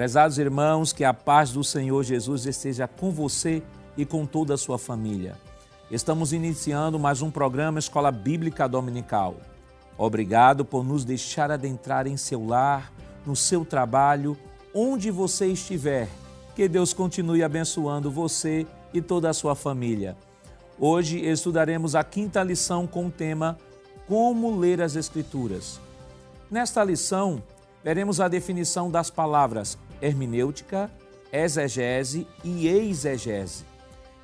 Prezados irmãos, que a paz do Senhor Jesus esteja com você e com toda a sua família. Estamos iniciando mais um programa Escola Bíblica Dominical. Obrigado por nos deixar adentrar em seu lar, no seu trabalho, onde você estiver. Que Deus continue abençoando você e toda a sua família. Hoje estudaremos a quinta lição com o tema Como ler as Escrituras. Nesta lição, veremos a definição das palavras hermenêutica, exegese e exegese.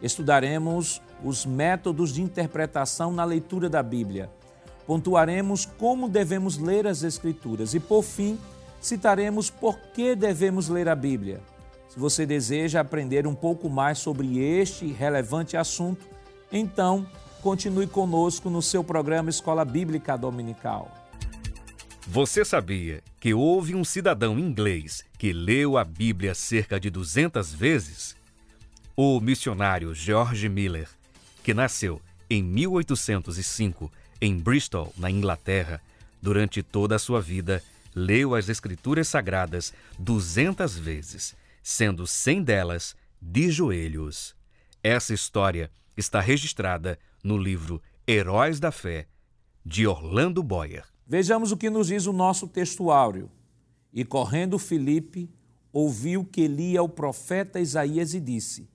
Estudaremos os métodos de interpretação na leitura da Bíblia. Pontuaremos como devemos ler as Escrituras e, por fim, citaremos por que devemos ler a Bíblia. Se você deseja aprender um pouco mais sobre este relevante assunto, então continue conosco no seu programa Escola Bíblica Dominical. Você sabia que houve um cidadão inglês que leu a Bíblia cerca de 200 vezes? O missionário George Miller, que nasceu em 1805 em Bristol, na Inglaterra, durante toda a sua vida, leu as Escrituras Sagradas 200 vezes, sendo 100 delas de joelhos. Essa história está registrada no livro Heróis da Fé, de Orlando Boyer. Vejamos o que nos diz o nosso textuário. E correndo Filipe, ouviu que lia o profeta Isaías e disse: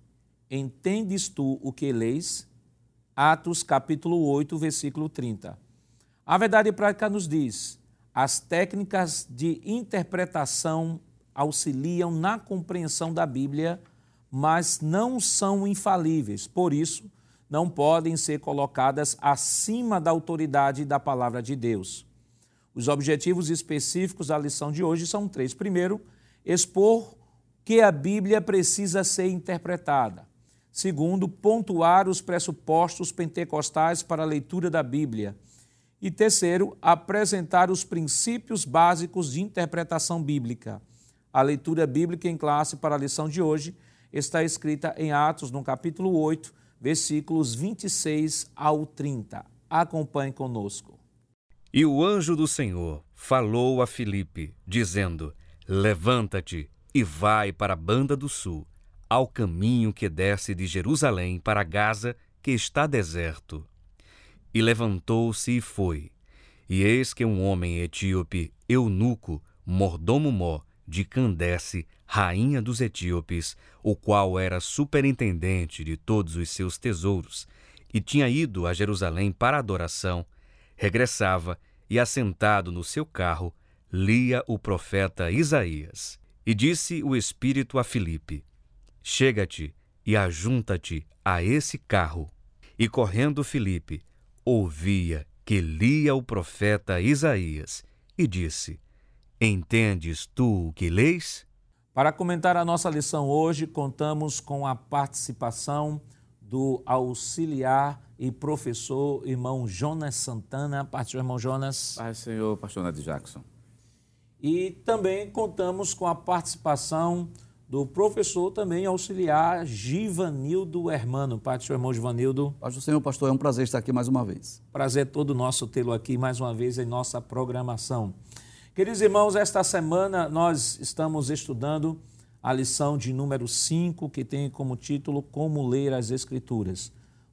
Entendes tu o que leis? Atos capítulo 8, versículo 30. A verdade prática nos diz: as técnicas de interpretação auxiliam na compreensão da Bíblia, mas não são infalíveis. Por isso, não podem ser colocadas acima da autoridade da palavra de Deus. Os objetivos específicos da lição de hoje são três. Primeiro, expor que a Bíblia precisa ser interpretada. Segundo, pontuar os pressupostos pentecostais para a leitura da Bíblia. E terceiro, apresentar os princípios básicos de interpretação bíblica. A leitura bíblica em classe para a lição de hoje está escrita em Atos, no capítulo 8, versículos 26 ao 30. Acompanhe conosco. E o anjo do Senhor falou a Filipe, dizendo: Levanta-te e vai para a banda do sul, ao caminho que desce de Jerusalém para Gaza, que está deserto. E levantou-se e foi. E eis que um homem etíope, eunuco, mordomo mó, de Candace, rainha dos etíopes, o qual era superintendente de todos os seus tesouros, e tinha ido a Jerusalém para adoração, regressava e, assentado no seu carro, lia o profeta Isaías. E disse o Espírito a Filipe: Chega-te e ajunta-te a esse carro. E correndo Filipe, ouvia que lia o profeta Isaías, e disse: Entendes tu o que leis? Para comentar a nossa lição hoje, contamos com a participação do auxiliar e professor irmão Jonas Santana. Pastor irmão Jonas. Pai, Senhor, pastor Nadir Jackson. E também contamos com a participação do professor também auxiliar Givanildo Hermano. Pastor irmão Givanildo. Pastor Senhor, pastor, é um prazer estar aqui mais uma vez. Prazer todo nosso tê-lo aqui mais uma vez em nossa programação. Queridos irmãos, esta semana nós estamos estudando a lição de número 5, que tem como título Como Ler as Escrituras.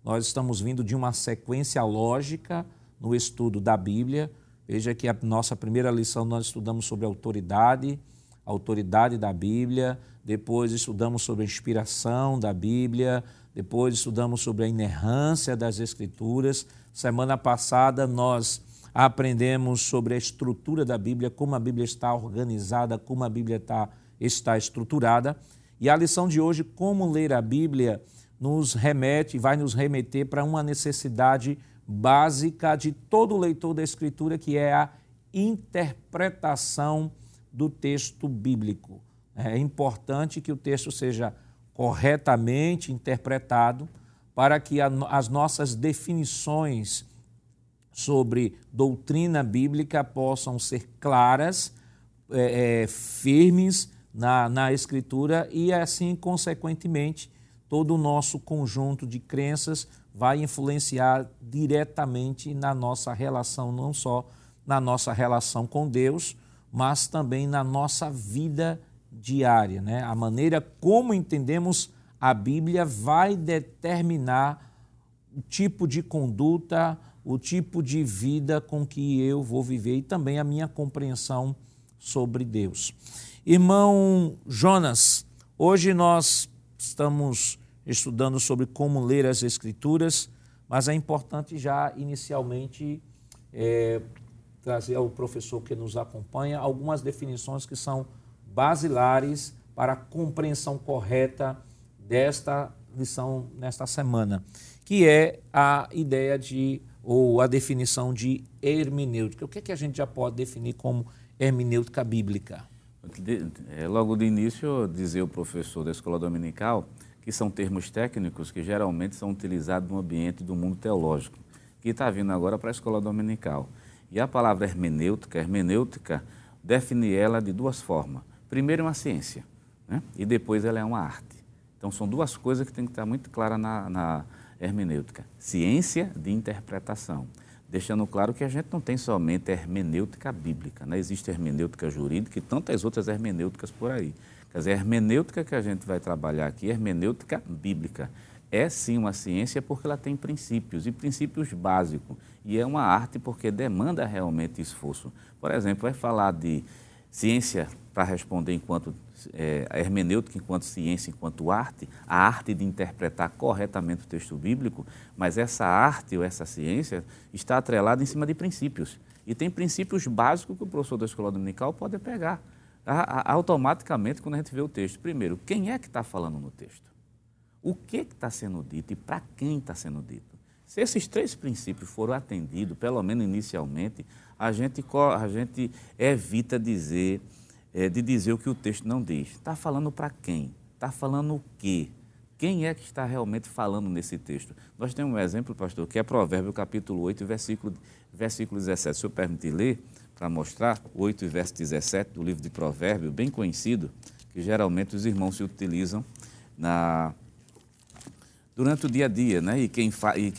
Nós estamos vindo de uma sequência lógica no estudo da Bíblia. Veja que a nossa primeira lição nós estudamos sobre autoridade, a autoridade da Bíblia, depois estudamos sobre a inspiração da Bíblia, depois estudamos sobre a inerrância das Escrituras. Semana passada nós aprendemos sobre a estrutura da Bíblia, como a Bíblia está organizada, como a Bíblia está está estruturada. E a lição de hoje, como ler a Bíblia, nos remete, vai nos remeter para uma necessidade básica de todo leitor da Escritura, que é a interpretação do texto bíblico. É importante que o texto seja corretamente interpretado para que as nossas definições sobre doutrina bíblica possam ser claras, é, é, firmes na, na Escritura e, assim, consequentemente, todo o nosso conjunto de crenças vai influenciar diretamente na nossa relação, não só na nossa relação com Deus, mas também na nossa vida diária. Né? A maneira como entendemos a Bíblia vai determinar o tipo de conduta, o tipo de vida com que eu vou viver e também a minha compreensão sobre Deus. Irmão Jonas, hoje nós estamos estudando sobre como ler as Escrituras, mas é importante já inicialmente é, trazer ao professor que nos acompanha algumas definições que são basilares para a compreensão correta desta lição nesta semana, que é a ideia de ou a definição de hermenêutica. O que, é que a gente já pode definir como hermenêutica bíblica? É, logo de início, dizer o professor da escola dominical que são termos técnicos que geralmente são utilizados no ambiente do mundo teológico, que está vindo agora para a escola dominical. E a palavra hermenêutica, hermenêutica, define ela de duas formas. Primeiro, é uma ciência, né? e depois ela é uma arte. Então, são duas coisas que tem que estar muito claras na, na hermenêutica. Ciência de interpretação. Deixando claro que a gente não tem somente hermenêutica bíblica, né? existe hermenêutica jurídica e tantas outras hermenêuticas por aí. Quer dizer, a hermenêutica que a gente vai trabalhar aqui é hermenêutica bíblica. É sim uma ciência porque ela tem princípios, e princípios básicos. E é uma arte porque demanda realmente esforço. Por exemplo, vai falar de ciência para responder enquanto é, a hermenêutica enquanto ciência, enquanto arte, a arte de interpretar corretamente o texto bíblico, mas essa arte ou essa ciência está atrelada em cima de princípios. E tem princípios básicos que o professor da escola dominical pode pegar automaticamente quando a gente vê o texto. Primeiro, quem é que está falando no texto? O que está sendo dito e para quem está sendo dito? Se esses três princípios foram atendidos, pelo menos inicialmente, a gente, a gente evita dizer, é, de dizer o que o texto não diz. Está falando para quem? Está falando o quê? Quem é que está realmente falando nesse texto? Nós temos um exemplo, pastor, que é Provérbio capítulo 8, versículo, versículo 17. Se eu permitir ler, para mostrar, 8 e verso 17 do livro de Provérbio, bem conhecido, que geralmente os irmãos se utilizam na, durante o dia a dia, né? E quem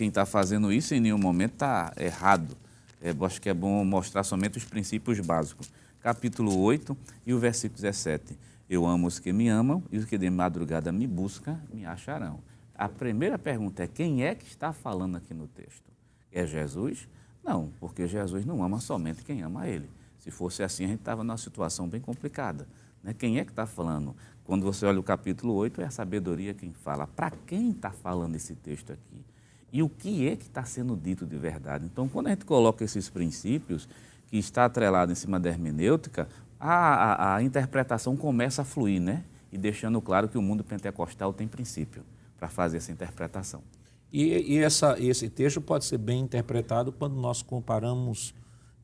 está fazendo isso em nenhum momento está errado. É, acho que é bom mostrar somente os princípios básicos. Capítulo 8 e o versículo 17. Eu amo os que me amam e os que de madrugada me buscam me acharão. A primeira pergunta é: quem é que está falando aqui no texto? É Jesus? Não, porque Jesus não ama somente quem ama Ele. Se fosse assim, a gente estava numa situação bem complicada. Né? Quem é que está falando? Quando você olha o capítulo 8, é a sabedoria quem fala. Para quem está falando esse texto aqui? E o que é que está sendo dito de verdade? Então, quando a gente coloca esses princípios, que está atrelado em cima da hermenêutica, a, a, a interpretação começa a fluir, né? E deixando claro que o mundo pentecostal tem princípio para fazer essa interpretação. E, e essa, esse texto pode ser bem interpretado quando nós comparamos,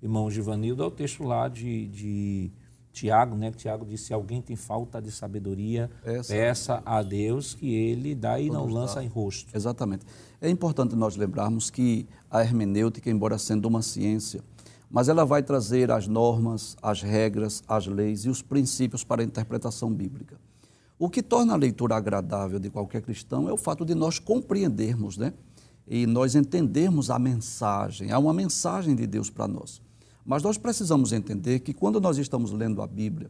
irmão Givanildo, ao texto lá de, de Tiago, né? Tiago disse: se alguém tem falta de sabedoria, Essa, peça a Deus que ele dá e não lança em rosto. Exatamente. É importante nós lembrarmos que a hermenêutica, embora sendo uma ciência, mas ela vai trazer as normas, as regras, as leis e os princípios para a interpretação bíblica. O que torna a leitura agradável de qualquer cristão é o fato de nós compreendermos, né? E nós entendermos a mensagem. Há uma mensagem de Deus para nós. Mas nós precisamos entender que quando nós estamos lendo a Bíblia,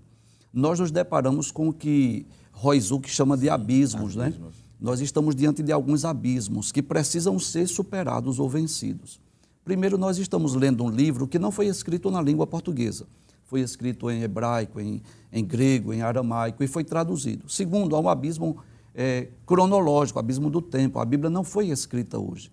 nós nos deparamos com o que Roizuk chama de abismos, abismos, né? Nós estamos diante de alguns abismos que precisam ser superados ou vencidos. Primeiro, nós estamos lendo um livro que não foi escrito na língua portuguesa foi escrito em hebraico, em, em grego, em aramaico e foi traduzido. Segundo, há um abismo é, cronológico, abismo do tempo. A Bíblia não foi escrita hoje.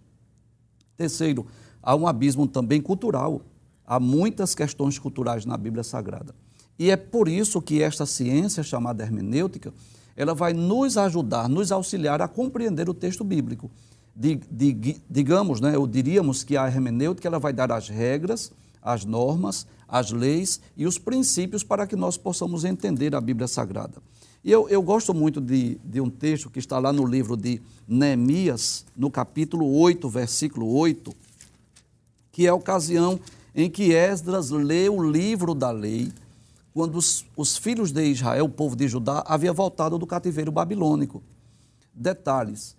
Terceiro, há um abismo também cultural. Há muitas questões culturais na Bíblia Sagrada. E é por isso que esta ciência chamada hermenêutica, ela vai nos ajudar, nos auxiliar a compreender o texto bíblico. Digamos, né, ou diríamos que a hermenêutica ela vai dar as regras, as normas, as leis e os princípios para que nós possamos entender a Bíblia Sagrada. E eu, eu gosto muito de, de um texto que está lá no livro de Neemias, no capítulo 8, versículo 8, que é a ocasião em que Esdras lê o livro da lei, quando os, os filhos de Israel, o povo de Judá, havia voltado do cativeiro babilônico. Detalhes: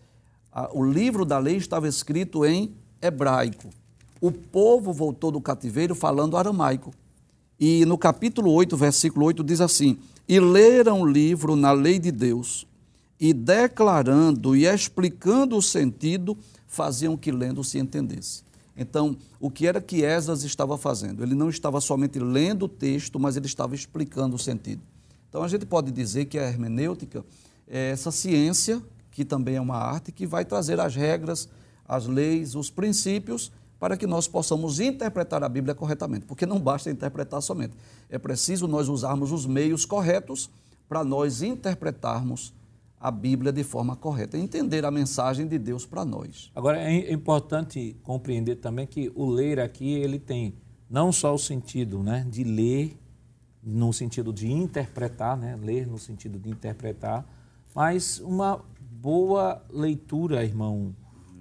o livro da lei estava escrito em hebraico o povo voltou do cativeiro falando aramaico. E no capítulo 8, versículo 8, diz assim: E leram o livro na lei de Deus, e declarando e explicando o sentido, faziam que lendo se entendesse. Então, o que era que Esdras estava fazendo? Ele não estava somente lendo o texto, mas ele estava explicando o sentido. Então, a gente pode dizer que a hermenêutica é essa ciência, que também é uma arte, que vai trazer as regras, as leis, os princípios, para que nós possamos interpretar a Bíblia corretamente. Porque não basta interpretar somente. É preciso nós usarmos os meios corretos para nós interpretarmos a Bíblia de forma correta, entender a mensagem de Deus para nós. Agora é importante compreender também que o ler aqui ele tem não só o sentido, né, de ler no sentido de interpretar, né, ler no sentido de interpretar, mas uma boa leitura, irmão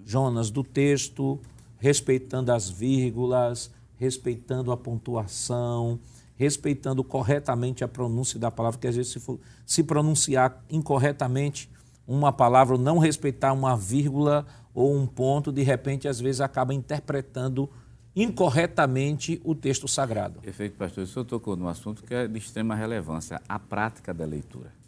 Jonas, do texto, respeitando as vírgulas, respeitando a pontuação, respeitando corretamente a pronúncia da palavra, que às vezes se, for, se pronunciar incorretamente uma palavra, não respeitar uma vírgula ou um ponto, de repente, às vezes acaba interpretando incorretamente o texto sagrado. Perfeito, pastor. O senhor tocou num assunto que é de extrema relevância, a prática da leitura.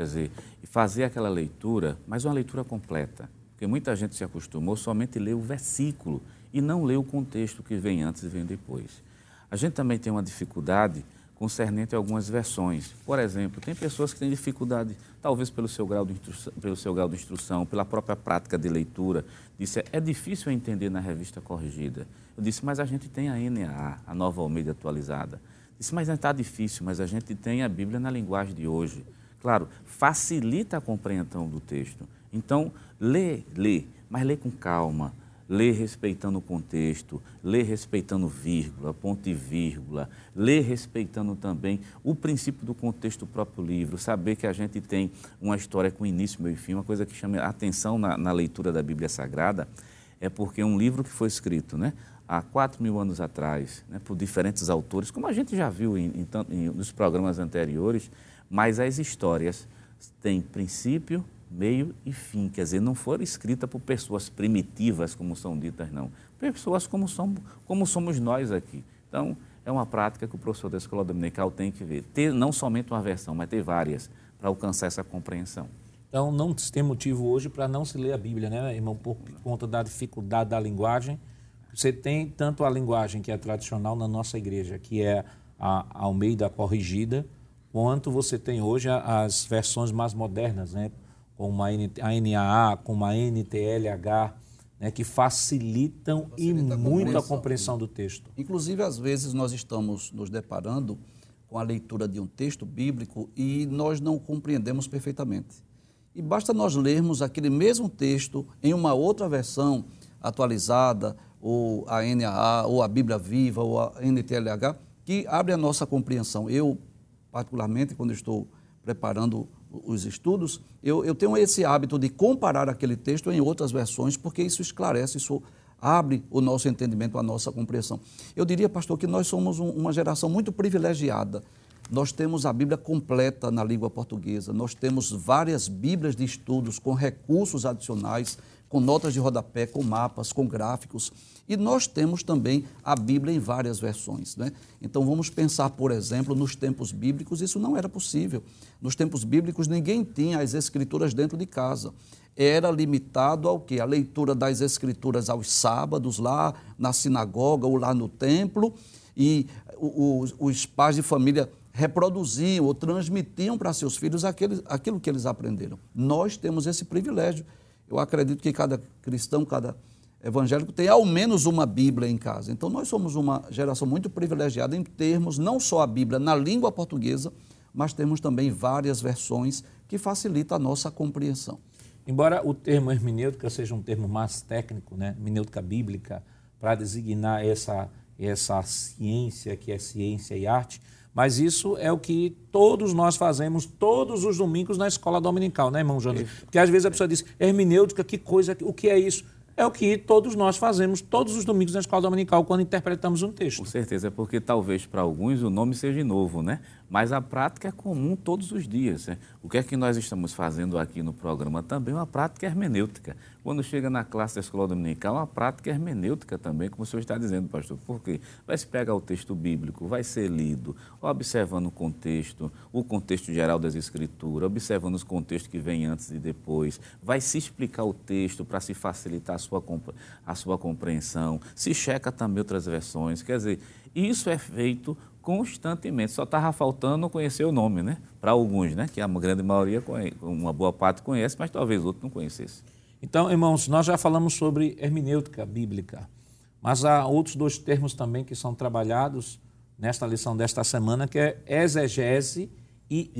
Quer dizer, fazer aquela leitura, mas uma leitura completa. Porque muita gente se acostumou somente a ler o versículo e não ler o contexto que vem antes e vem depois. A gente também tem uma dificuldade concernente a algumas versões. Por exemplo, tem pessoas que têm dificuldade, talvez pelo seu grau de instrução, pelo seu grau de instrução pela própria prática de leitura. Disse, é difícil entender na revista corrigida. Eu disse, mas a gente tem a NAA, a Nova Almeida atualizada. Disse, mas não está difícil, mas a gente tem a Bíblia na linguagem de hoje. Claro, facilita a compreensão do texto. Então, lê, lê, mas lê com calma, lê respeitando o contexto, lê respeitando vírgula, ponto e vírgula, lê respeitando também o princípio do contexto do próprio livro, saber que a gente tem uma história com início, meio e fim, uma coisa que chama a atenção na, na leitura da Bíblia Sagrada é porque um livro que foi escrito né, há quatro mil anos atrás, né, por diferentes autores, como a gente já viu em, em, em, nos programas anteriores, mas as histórias têm princípio, meio e fim. Quer dizer, não foram escritas por pessoas primitivas, como são ditas, não. Pessoas como somos, como somos nós aqui. Então, é uma prática que o professor da escola dominical tem que ver. Ter não somente uma versão, mas ter várias, para alcançar essa compreensão. Então, não tem motivo hoje para não se ler a Bíblia, né, irmão? Por conta da dificuldade da linguagem. Você tem tanto a linguagem que é tradicional na nossa igreja, que é a Almeida corrigida, quanto você tem hoje as versões mais modernas, né? com uma ANAA, com uma NTLH, né, que facilitam Facilita e muito a compreensão do texto. Inclusive, às vezes, nós estamos nos deparando com a leitura de um texto bíblico e nós não compreendemos perfeitamente. E basta nós lermos aquele mesmo texto em uma outra versão atualizada, ou a NAA, ou a Bíblia Viva, ou a NTLH, que abre a nossa compreensão. Eu, particularmente, quando estou preparando os estudos, eu, eu tenho esse hábito de comparar aquele texto em outras versões, porque isso esclarece, isso abre o nosso entendimento, a nossa compreensão. Eu diria, pastor, que nós somos um, uma geração muito privilegiada. Nós temos a Bíblia completa na língua portuguesa, nós temos várias Bíblias de estudos com recursos adicionais, com notas de rodapé, com mapas, com gráficos. E nós temos também a Bíblia em várias versões. Né? Então vamos pensar, por exemplo, nos tempos bíblicos, isso não era possível. Nos tempos bíblicos ninguém tinha as escrituras dentro de casa. Era limitado ao que? A leitura das escrituras aos sábados, lá na sinagoga ou lá no templo, e os, os pais de família reproduziam ou transmitiam para seus filhos aquele, aquilo que eles aprenderam. Nós temos esse privilégio. Eu acredito que cada cristão, cada evangélico tem ao menos uma Bíblia em casa. Então, nós somos uma geração muito privilegiada em termos não só a Bíblia na língua portuguesa, mas temos também várias versões que facilitam a nossa compreensão. Embora o termo hermenêutica seja um termo mais técnico, né, hermenêutica bíblica, para designar essa, essa ciência que é ciência e arte, mas isso é o que todos nós fazemos todos os domingos na escola dominical, né, irmão Jonas? Porque às vezes a pessoa diz, hermenêutica, que coisa, o que é isso? é o que todos nós fazemos todos os domingos na escola dominical quando interpretamos um texto. Com certeza, é porque talvez para alguns o nome seja novo, né? Mas a prática é comum todos os dias. Né? O que é que nós estamos fazendo aqui no programa também? Uma prática hermenêutica. Quando chega na classe da escola dominical, uma prática hermenêutica também, como o senhor está dizendo, pastor. Por quê? Vai se pegar o texto bíblico, vai ser lido, observando o contexto, o contexto geral das escrituras, observando os contextos que vêm antes e depois, vai se explicar o texto para se facilitar a sua, a sua compreensão, se checa também outras versões. Quer dizer, isso é feito constantemente. Só estava faltando conhecer o nome, né? Para alguns, né? Que a grande maioria, uma boa parte conhece, mas talvez outro não conhecesse. Então, irmãos, nós já falamos sobre hermenêutica bíblica, mas há outros dois termos também que são trabalhados nesta lição desta semana, que é exegese e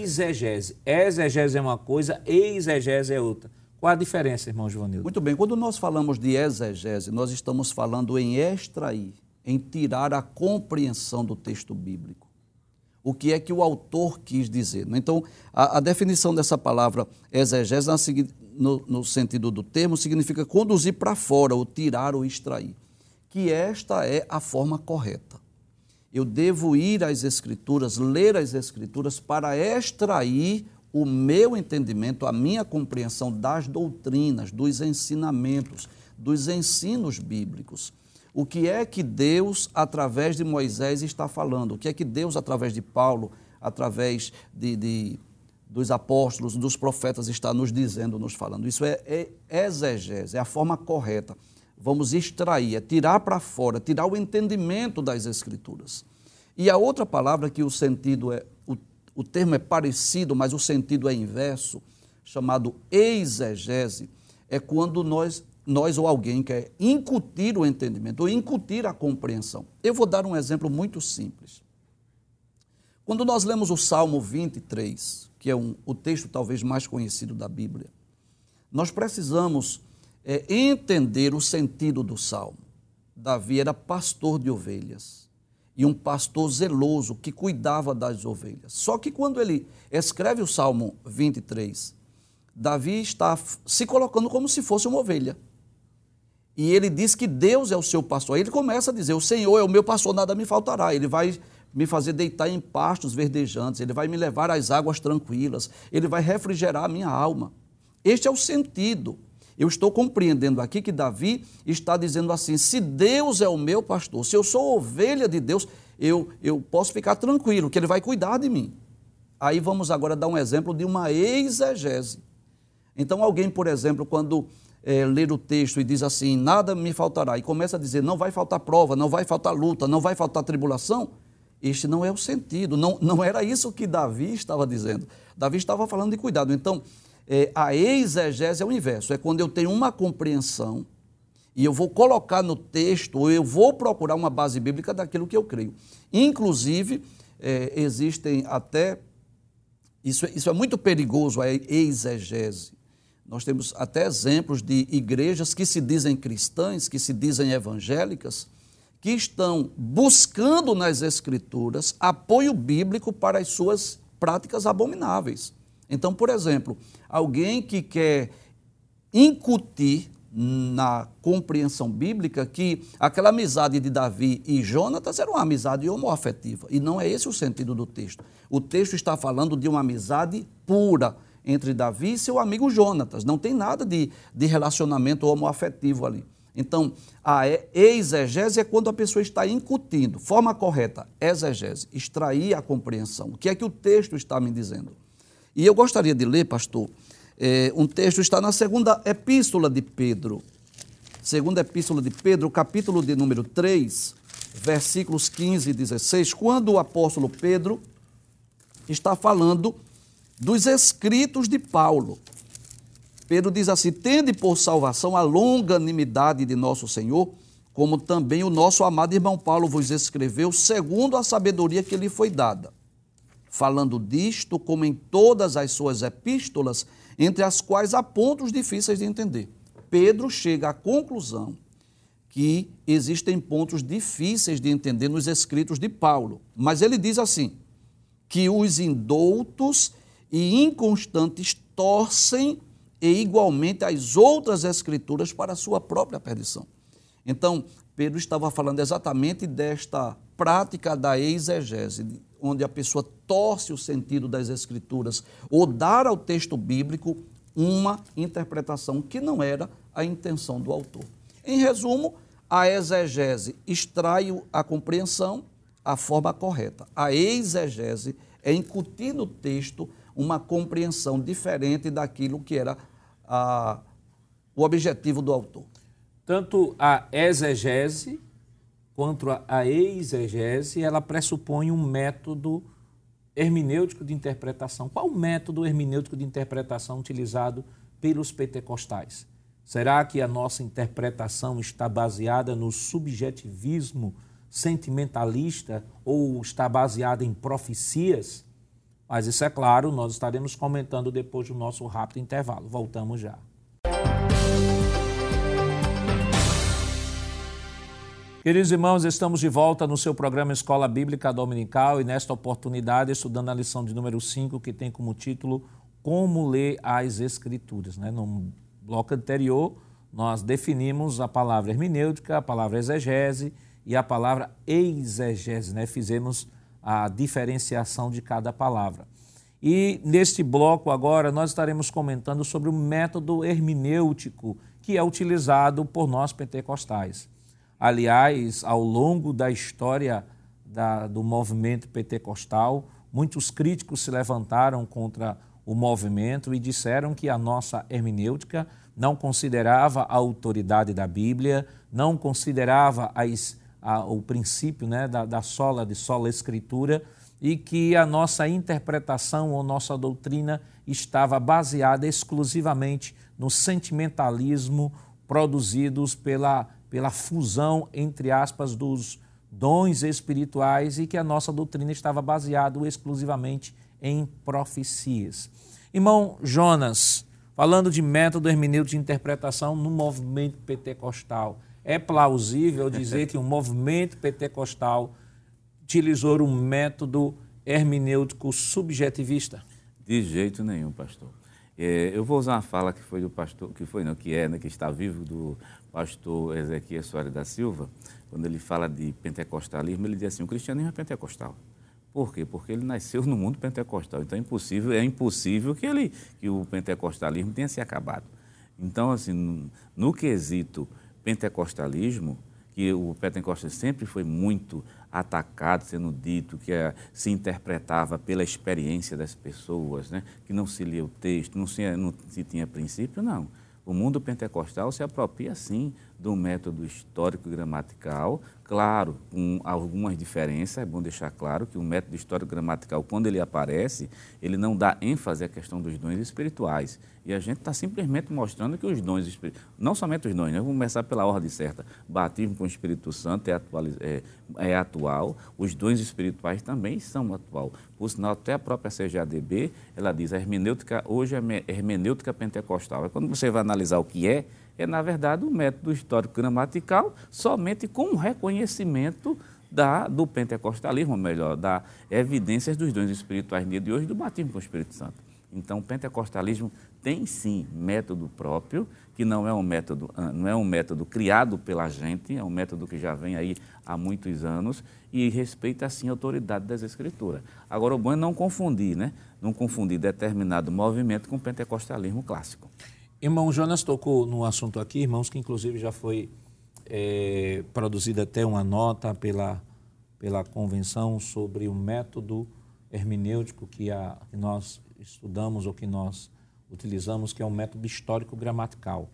exegese. Exegese é uma coisa, exegese é outra. Qual a diferença, irmão Joanildo? Muito bem, quando nós falamos de exegese, nós estamos falando em extrair, em tirar a compreensão do texto bíblico. O que é que o autor quis dizer? Então, a, a definição dessa palavra exegese, no, no sentido do termo, significa conduzir para fora, ou tirar ou extrair. Que esta é a forma correta. Eu devo ir às Escrituras, ler as Escrituras para extrair o meu entendimento, a minha compreensão das doutrinas, dos ensinamentos, dos ensinos bíblicos. O que é que Deus, através de Moisés, está falando? O que é que Deus, através de Paulo, através de, de dos apóstolos, dos profetas, está nos dizendo, nos falando. Isso é, é exegese, é a forma correta. Vamos extrair, é tirar para fora, tirar o entendimento das Escrituras. E a outra palavra que o sentido é, o, o termo é parecido, mas o sentido é inverso, chamado exegese, é quando nós, nós ou alguém quer incutir o entendimento, ou incutir a compreensão. Eu vou dar um exemplo muito simples. Quando nós lemos o Salmo 23, que é um, o texto talvez mais conhecido da Bíblia, nós precisamos é, entender o sentido do salmo. Davi era pastor de ovelhas e um pastor zeloso que cuidava das ovelhas. Só que quando ele escreve o Salmo 23, Davi está se colocando como se fosse uma ovelha. E ele diz que Deus é o seu pastor. Aí ele começa a dizer: O Senhor é o meu pastor, nada me faltará. Ele vai me fazer deitar em pastos verdejantes, Ele vai me levar às águas tranquilas, Ele vai refrigerar a minha alma. Este é o sentido. Eu estou compreendendo aqui que Davi está dizendo assim: se Deus é o meu pastor, se eu sou ovelha de Deus, eu, eu posso ficar tranquilo, que Ele vai cuidar de mim. Aí vamos agora dar um exemplo de uma exegese. Então, alguém, por exemplo, quando é, ler o texto e diz assim: nada me faltará, e começa a dizer: não vai faltar prova, não vai faltar luta, não vai faltar tribulação, este não é o sentido, não, não era isso que Davi estava dizendo. Davi estava falando de cuidado. Então, é, a exegese é o inverso, é quando eu tenho uma compreensão e eu vou colocar no texto, ou eu vou procurar uma base bíblica daquilo que eu creio. Inclusive, é, existem até. Isso, isso é muito perigoso, a exegese. Nós temos até exemplos de igrejas que se dizem cristãs, que se dizem evangélicas, que estão buscando nas Escrituras apoio bíblico para as suas práticas abomináveis. Então, por exemplo, alguém que quer incutir na compreensão bíblica que aquela amizade de Davi e Jonatas era uma amizade homoafetiva. E não é esse o sentido do texto. O texto está falando de uma amizade pura entre Davi e seu amigo Jonatas. Não tem nada de, de relacionamento homoafetivo ali. Então, a exegese é quando a pessoa está incutindo, forma correta, exegese, extrair a compreensão. O que é que o texto está me dizendo? E eu gostaria de ler, pastor, é, um texto está na segunda epístola de Pedro. Segunda epístola de Pedro, capítulo de número 3, versículos 15 e 16, quando o apóstolo Pedro está falando dos escritos de Paulo. Pedro diz assim: Tende por salvação a longanimidade de nosso Senhor, como também o nosso amado irmão Paulo vos escreveu, segundo a sabedoria que lhe foi dada. Falando disto, como em todas as suas epístolas, entre as quais há pontos difíceis de entender. Pedro chega à conclusão que existem pontos difíceis de entender nos escritos de Paulo. Mas ele diz assim: que os indoutos e inconstantes torcem e igualmente as outras escrituras para a sua própria perdição. Então, Pedro estava falando exatamente desta prática da exegese, onde a pessoa torce o sentido das escrituras ou dar ao texto bíblico uma interpretação que não era a intenção do autor. Em resumo, a exegese extrai a compreensão, a forma correta. A exegese é incutir no texto uma compreensão diferente daquilo que era a, o objetivo do autor. Tanto a exegese quanto a exegese, ela pressupõe um método hermenêutico de interpretação. Qual o método hermenêutico de interpretação utilizado pelos pentecostais? Será que a nossa interpretação está baseada no subjetivismo sentimentalista ou está baseada em profecias? Mas isso é claro, nós estaremos comentando depois do nosso rápido intervalo. Voltamos já. Queridos irmãos, estamos de volta no seu programa Escola Bíblica Dominical e nesta oportunidade estudando a lição de número 5, que tem como título Como ler as Escrituras. Né? No bloco anterior, nós definimos a palavra hermenêutica, a palavra exegese e a palavra exegese. Né? Fizemos a diferenciação de cada palavra. E neste bloco agora nós estaremos comentando sobre o método hermenêutico que é utilizado por nós pentecostais. Aliás, ao longo da história da, do movimento pentecostal, muitos críticos se levantaram contra o movimento e disseram que a nossa hermenêutica não considerava a autoridade da Bíblia, não considerava as, a, o princípio né, da, da sola, de sola escritura, e que a nossa interpretação ou nossa doutrina estava baseada exclusivamente no sentimentalismo produzidos pela pela fusão, entre aspas, dos dons espirituais e que a nossa doutrina estava baseada exclusivamente em profecias. Irmão Jonas, falando de método hermenêutico de interpretação no movimento pentecostal, é plausível dizer que um movimento pentecostal utilizou um método hermenêutico subjetivista? De jeito nenhum, pastor. É, eu vou usar uma fala que foi do pastor, que foi não, que é, né, que está vivo, do pastor Ezequiel Soares da Silva, quando ele fala de pentecostalismo, ele diz assim, o cristianismo é pentecostal. Por quê? Porque ele nasceu no mundo pentecostal. Então é impossível, é impossível que, ele, que o pentecostalismo tenha se acabado. Então, assim, no, no quesito pentecostalismo, que o pentecostalismo sempre foi muito atacado, sendo dito que é, se interpretava pela experiência das pessoas, né? que não se lia o texto, não se, não se tinha princípio, não. O mundo pentecostal se apropria, sim, do método histórico gramatical, claro, com algumas diferenças, é bom deixar claro que o método histórico gramatical, quando ele aparece, ele não dá ênfase à questão dos dons espirituais. E a gente está simplesmente mostrando que os dons espirituais, não somente os dons, né? vamos começar pela ordem certa, batismo com o Espírito Santo é, é, é atual, os dons espirituais também são atual. Por sinal, até a própria CGADB, ela diz, a hermenêutica hoje é hermenêutica pentecostal. É quando você vai analisar o que é, é, na verdade, um método histórico-gramatical somente com o reconhecimento da, do pentecostalismo, ou melhor, da evidências dos dons espirituais no dia de hoje do batismo com o Espírito Santo. Então, o pentecostalismo tem sim método próprio, que não é um método, ah, não é um método criado pela gente, é um método que já vem aí há muitos anos e respeita sim a autoridade das escrituras. Agora, o bom é não confundir, né? Não confundir determinado movimento com o pentecostalismo clássico. Irmão Jonas tocou no assunto aqui, irmãos, que inclusive já foi é, produzida até uma nota pela, pela convenção sobre o método hermenêutico que, a, que nós estudamos ou que nós utilizamos, que é o método histórico-gramatical.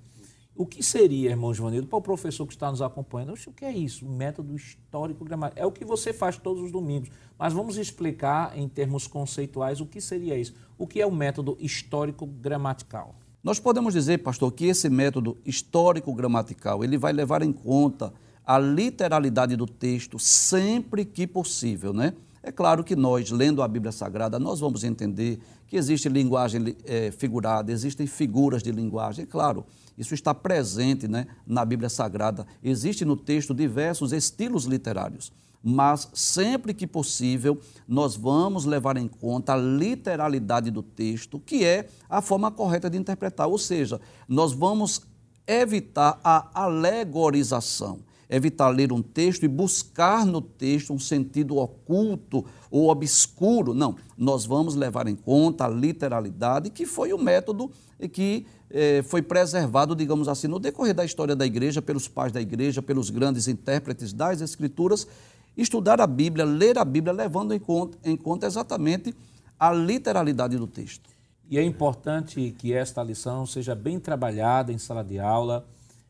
O que seria, irmão Joanildo, para o professor que está nos acompanhando? O que é isso? Método histórico-gramatical. É o que você faz todos os domingos. Mas vamos explicar em termos conceituais o que seria isso. O que é o método histórico-gramatical? Nós podemos dizer, pastor, que esse método histórico-gramatical, ele vai levar em conta a literalidade do texto sempre que possível, né? É claro que nós, lendo a Bíblia Sagrada, nós vamos entender que existe linguagem é, figurada, existem figuras de linguagem, é claro, isso está presente né, na Bíblia Sagrada. Existe no texto diversos estilos literários. Mas sempre que possível nós vamos levar em conta a literalidade do texto, que é a forma correta de interpretar, ou seja, nós vamos evitar a alegorização, evitar ler um texto e buscar no texto um sentido oculto ou obscuro. Não, nós vamos levar em conta a literalidade, que foi o método que eh, foi preservado, digamos assim, no decorrer da história da igreja, pelos pais da igreja, pelos grandes intérpretes das Escrituras estudar a Bíblia, ler a Bíblia, levando em conta, em conta exatamente a literalidade do texto. E é importante que esta lição seja bem trabalhada em sala de aula.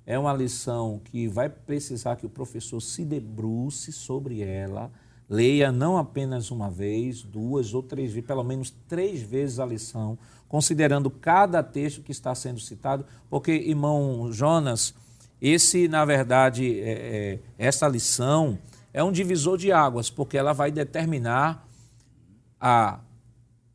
É uma lição que vai precisar que o professor se debruce sobre ela, leia não apenas uma vez, duas ou três vezes, pelo menos três vezes a lição, considerando cada texto que está sendo citado, porque, irmão Jonas, esse, na verdade, é, é, essa lição é um divisor de águas, porque ela vai determinar a,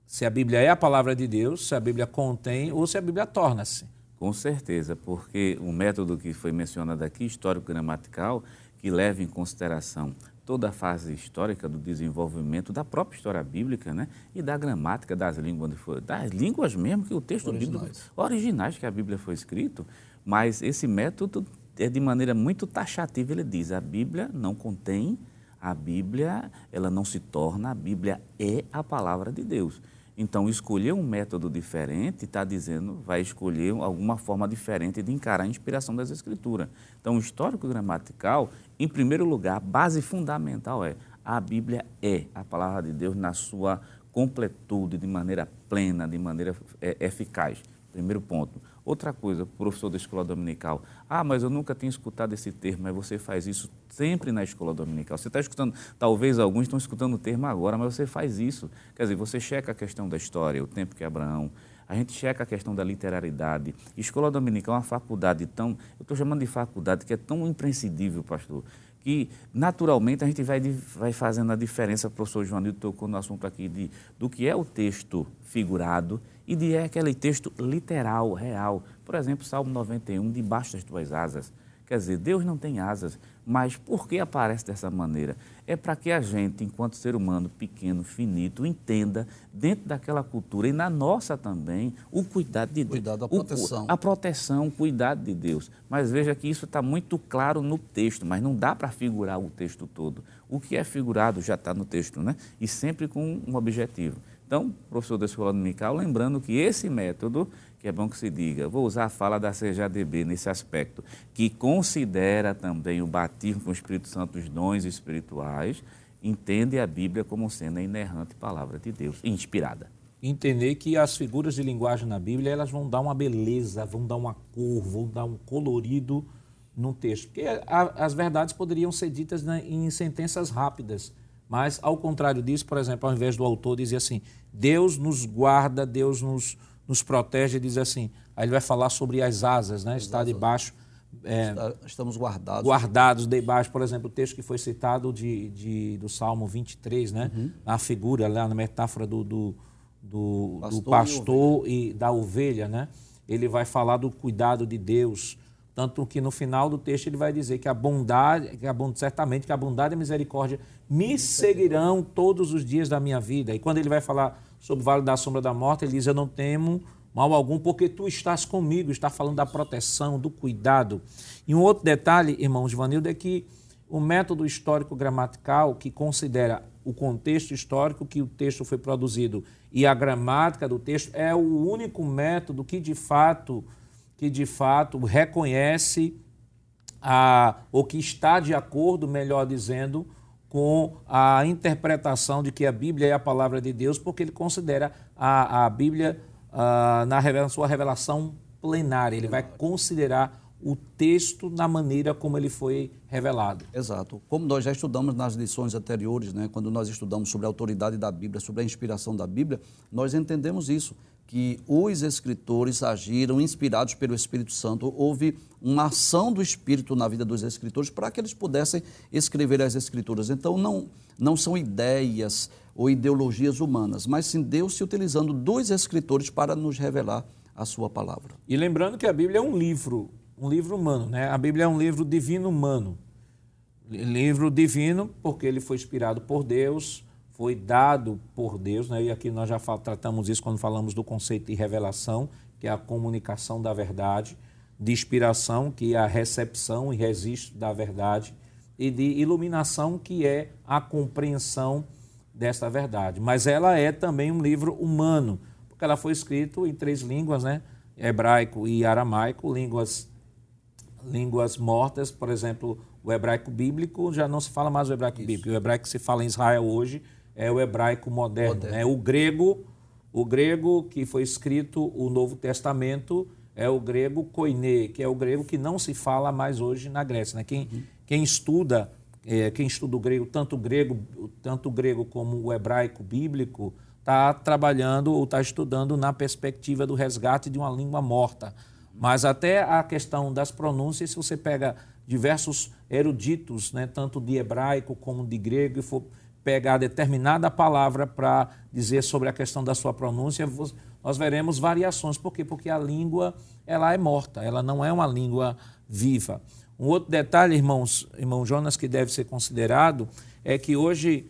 se a Bíblia é a palavra de Deus, se a Bíblia contém ou se a Bíblia torna-se. Com certeza, porque o método que foi mencionado aqui, histórico-gramatical, que leva em consideração toda a fase histórica do desenvolvimento da própria história bíblica, né? E da gramática das línguas, das línguas mesmo que o texto originais. bíblico, originais que a Bíblia foi escrito, mas esse método é de maneira muito taxativa, ele diz, a Bíblia não contém, a Bíblia, ela não se torna, a Bíblia é a palavra de Deus. Então, escolher um método diferente está dizendo, vai escolher alguma forma diferente de encarar a inspiração das Escrituras. Então, o histórico gramatical, em primeiro lugar, base fundamental é a Bíblia é a palavra de Deus na sua completude, de maneira plena, de maneira é, eficaz. Primeiro ponto. Outra coisa, professor da escola dominical. Ah, mas eu nunca tinha escutado esse termo, mas você faz isso sempre na escola dominical. Você está escutando, talvez alguns estão escutando o termo agora, mas você faz isso. Quer dizer, você checa a questão da história, o tempo que Abraão, a gente checa a questão da literalidade. Escola dominical é uma faculdade tão, eu estou chamando de faculdade, que é tão imprescindível, pastor, que naturalmente a gente vai, vai fazendo a diferença, professor Joanildo tocou no assunto aqui de, do que é o texto figurado e de é aquele texto literal, real. Por exemplo, Salmo 91, debaixo das tuas asas. Quer dizer, Deus não tem asas, mas por que aparece dessa maneira? É para que a gente, enquanto ser humano pequeno, finito, entenda dentro daquela cultura e na nossa também o cuidado de Deus. Cuidado, a proteção. O, a proteção, o cuidado de Deus. Mas veja que isso está muito claro no texto, mas não dá para figurar o texto todo. O que é figurado já está no texto, né? E sempre com um objetivo. Então, professor da Escola Dominical, lembrando que esse método, que é bom que se diga, vou usar a fala da CJDB nesse aspecto, que considera também o batismo com o Espírito Santo, os dons espirituais, entende a Bíblia como sendo a inerrante palavra de Deus, inspirada. Entender que as figuras de linguagem na Bíblia, elas vão dar uma beleza, vão dar uma cor, vão dar um colorido no texto. Porque as verdades poderiam ser ditas em sentenças rápidas, mas, ao contrário disso, por exemplo, ao invés do autor dizer assim, Deus nos guarda, Deus nos, nos protege, diz assim, aí ele vai falar sobre as asas, né? Está debaixo. É, Estamos guardados. Guardados debaixo, por exemplo, o texto que foi citado de, de do Salmo 23, né? Uhum. Na figura, lá na metáfora do, do, do pastor, do pastor e, e da ovelha, né? Ele vai falar do cuidado de Deus, tanto que no final do texto ele vai dizer que a bondade, que a, certamente que a bondade e a misericórdia me seguirão todos os dias da minha vida. E quando ele vai falar sobre o vale da sombra da morte, ele diz: Eu não temo mal algum, porque tu estás comigo. Está falando da proteção, do cuidado. E um outro detalhe, irmão Givanildo, é que o método histórico gramatical, que considera o contexto histórico que o texto foi produzido e a gramática do texto, é o único método que de fato que de fato reconhece a, ou que está de acordo, melhor dizendo, com a interpretação de que a Bíblia é a palavra de Deus, porque ele considera a, a Bíblia a, na sua revelação plenária. Ele vai considerar o texto na maneira como ele foi revelado. Exato. Como nós já estudamos nas lições anteriores, né, quando nós estudamos sobre a autoridade da Bíblia, sobre a inspiração da Bíblia, nós entendemos isso que os escritores agiram inspirados pelo Espírito Santo. Houve uma ação do Espírito na vida dos escritores para que eles pudessem escrever as Escrituras. Então, não, não são ideias ou ideologias humanas, mas sim Deus se utilizando dos escritores para nos revelar a sua palavra. E lembrando que a Bíblia é um livro, um livro humano, né? A Bíblia é um livro divino humano. Livro divino, porque ele foi inspirado por Deus, foi dado por Deus, né? e aqui nós já tratamos isso quando falamos do conceito de revelação, que é a comunicação da verdade, de inspiração, que é a recepção e registro da verdade, e de iluminação, que é a compreensão desta verdade. Mas ela é também um livro humano, porque ela foi escrita em três línguas, né? hebraico e aramaico, línguas, línguas mortas, por exemplo, o hebraico bíblico já não se fala mais o hebraico Isso. bíblico. O hebraico que se fala em Israel hoje é o hebraico moderno. moderno. Né? O grego, o grego que foi escrito o Novo Testamento é o grego koine, que é o grego que não se fala mais hoje na Grécia. Né? Quem, uhum. quem estuda é, quem estuda o grego, tanto o grego, tanto o grego como o hebraico bíblico, está trabalhando ou está estudando na perspectiva do resgate de uma língua morta. Mas até a questão das pronúncias, se você pega diversos eruditos, né, tanto de hebraico como de grego, e for pegar determinada palavra para dizer sobre a questão da sua pronúncia, nós veremos variações. Por quê? Porque a língua ela é morta, ela não é uma língua viva. Um outro detalhe, irmãos, irmão Jonas, que deve ser considerado, é que hoje,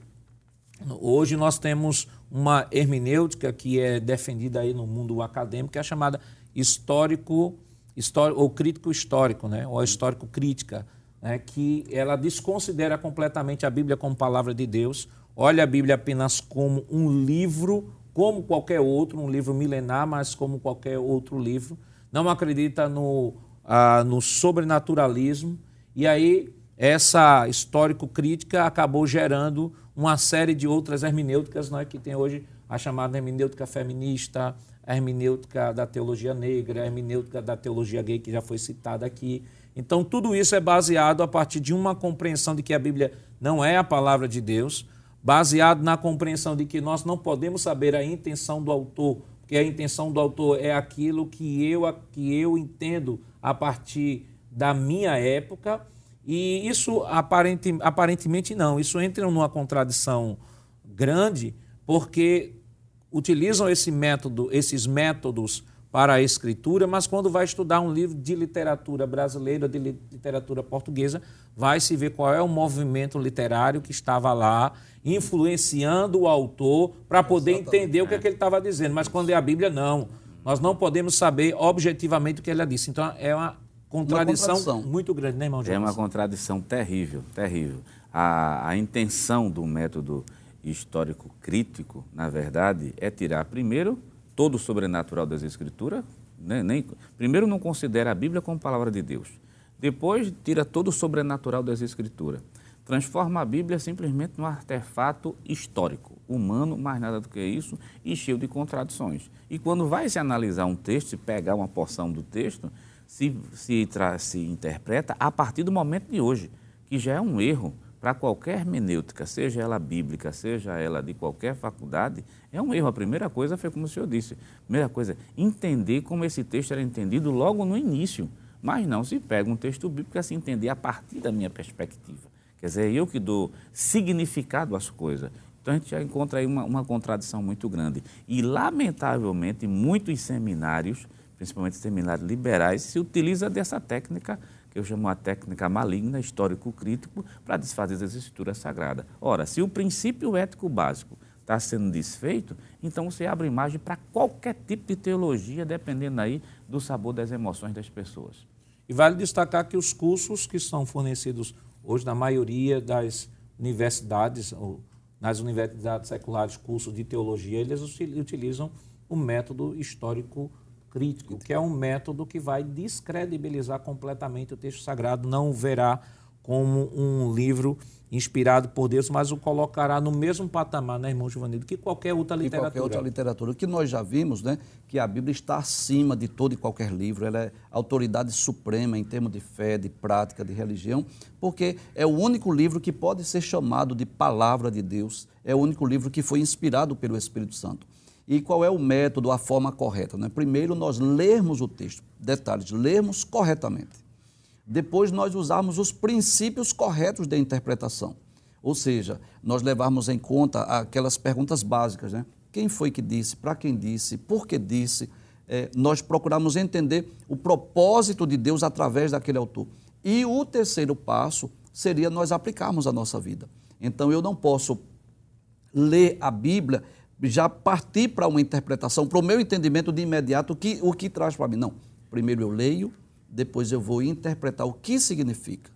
hoje nós temos uma hermenêutica que é defendida aí no mundo acadêmico, que é chamada histórico histórico, ou crítico histórico, né? ou histórico crítica, né? que ela desconsidera completamente a Bíblia como palavra de Deus, olha a Bíblia apenas como um livro, como qualquer outro, um livro milenar, mas como qualquer outro livro, não acredita no, ah, no sobrenaturalismo, e aí essa histórico-crítica acabou gerando uma série de outras hermenêuticas né, que tem hoje a chamada hermenêutica feminista, a hermenêutica da teologia negra, a hermenêutica da teologia gay, que já foi citada aqui. Então, tudo isso é baseado a partir de uma compreensão de que a Bíblia não é a palavra de Deus, baseado na compreensão de que nós não podemos saber a intenção do autor, porque a intenção do autor é aquilo que eu, que eu entendo a partir da minha época, e isso aparente, aparentemente não, isso entra numa contradição grande, porque utilizam esse método, esses métodos para a escritura, mas quando vai estudar um livro de literatura brasileira, de literatura portuguesa, vai se ver qual é o movimento literário que estava lá, influenciando o autor para poder Exatamente. entender o que, é que ele estava dizendo. Mas quando é a Bíblia, não. Nós não podemos saber objetivamente o que ele disse. Então, é uma contradição, uma contradição. muito grande, né, irmão Jonas? É uma contradição terrível, terrível. A, a intenção do método histórico crítico, na verdade, é tirar primeiro todo o sobrenatural das Escrituras, né? Nem, primeiro não considera a Bíblia como palavra de Deus, depois tira todo o sobrenatural das Escrituras, transforma a Bíblia simplesmente num artefato histórico, humano, mais nada do que isso, e cheio de contradições. E quando vai se analisar um texto, se pegar uma porção do texto, se, se, se interpreta a partir do momento de hoje, que já é um erro, para qualquer hermenêutica, seja ela bíblica, seja ela de qualquer faculdade, é um erro. A primeira coisa foi como o senhor disse. Primeira coisa, entender como esse texto era entendido logo no início. Mas não se pega um texto bíblico a se entender a partir da minha perspectiva. Quer dizer, eu que dou significado às coisas. Então a gente já encontra aí uma, uma contradição muito grande. E, lamentavelmente, muitos seminários, principalmente seminários liberais, se utiliza dessa técnica que eu chamo a técnica maligna, histórico-crítico, para desfazer as escrituras sagradas. Ora, se o princípio ético básico está sendo desfeito, então você abre imagem para qualquer tipo de teologia, dependendo aí do sabor das emoções das pessoas. E vale destacar que os cursos que são fornecidos hoje na maioria das universidades, ou nas universidades seculares, cursos de teologia, eles utilizam o método histórico-crítico crítico, que é um método que vai descredibilizar completamente o texto sagrado, não o verá como um livro inspirado por Deus, mas o colocará no mesmo patamar, né, irmão Giovanni, que qualquer outra literatura. Que qualquer outra literatura. O que nós já vimos, né, que a Bíblia está acima de todo e qualquer livro, ela é autoridade suprema em termos de fé, de prática, de religião, porque é o único livro que pode ser chamado de palavra de Deus, é o único livro que foi inspirado pelo Espírito Santo. E qual é o método, a forma correta? Né? Primeiro, nós lermos o texto. Detalhes, lermos corretamente. Depois, nós usarmos os princípios corretos da interpretação. Ou seja, nós levarmos em conta aquelas perguntas básicas, né? Quem foi que disse? Para quem disse? Por que disse? É, nós procuramos entender o propósito de Deus através daquele autor. E o terceiro passo, seria nós aplicarmos a nossa vida. Então eu não posso ler a Bíblia, já partir para uma interpretação, para o meu entendimento de imediato, que, o que traz para mim. Não. Primeiro eu leio, depois eu vou interpretar o que significa.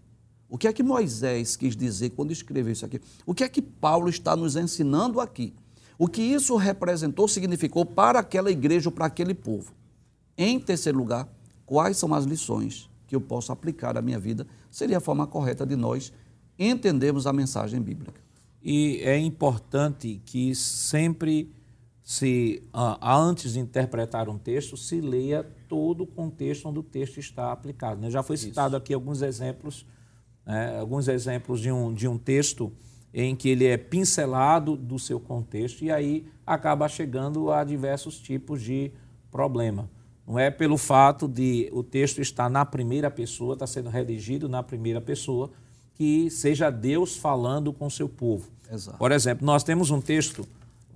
O que é que Moisés quis dizer quando escreveu isso aqui? O que é que Paulo está nos ensinando aqui? O que isso representou, significou para aquela igreja ou para aquele povo? Em terceiro lugar, quais são as lições que eu posso aplicar à minha vida? Seria a forma correta de nós entendermos a mensagem bíblica. E é importante que sempre se antes de interpretar um texto se leia todo o contexto onde o texto está aplicado. Né? Já foi citado Isso. aqui alguns exemplos, né? alguns exemplos de um, de um texto em que ele é pincelado do seu contexto e aí acaba chegando a diversos tipos de problema. Não é pelo fato de o texto estar na primeira pessoa, está sendo redigido na primeira pessoa, que seja Deus falando com o seu povo. Exato. Por exemplo, nós temos um texto,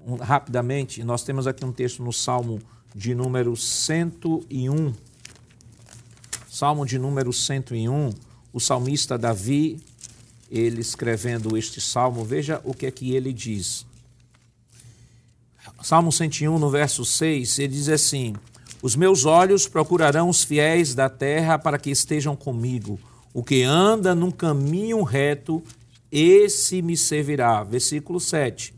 um, rapidamente, nós temos aqui um texto no Salmo de número 101. Salmo de número 101, o salmista Davi, ele escrevendo este salmo, veja o que é que ele diz. Salmo 101, no verso 6, ele diz assim: Os meus olhos procurarão os fiéis da terra para que estejam comigo. O que anda num caminho reto, esse me servirá. Versículo 7.